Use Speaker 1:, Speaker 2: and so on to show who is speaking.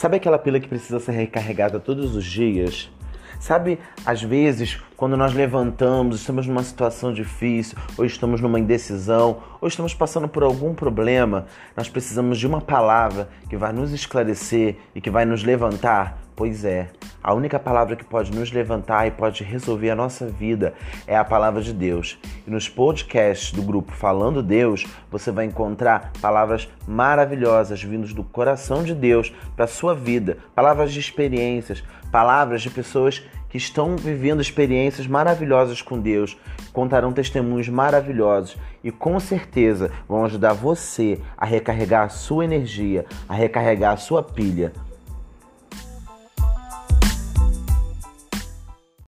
Speaker 1: Sabe aquela pila que precisa ser recarregada todos os dias? Sabe, às vezes, quando nós levantamos, estamos numa situação difícil, ou estamos numa indecisão, ou estamos passando por algum problema, nós precisamos de uma palavra que vai nos esclarecer e que vai nos levantar. Pois é, a única palavra que pode nos levantar e pode resolver a nossa vida é a palavra de Deus. E nos podcasts do grupo Falando Deus, você vai encontrar palavras maravilhosas vindas do coração de Deus para a sua vida, palavras de experiências, palavras de pessoas que estão vivendo experiências maravilhosas com Deus, contarão testemunhos maravilhosos e com certeza vão ajudar você a recarregar a sua energia, a recarregar a sua pilha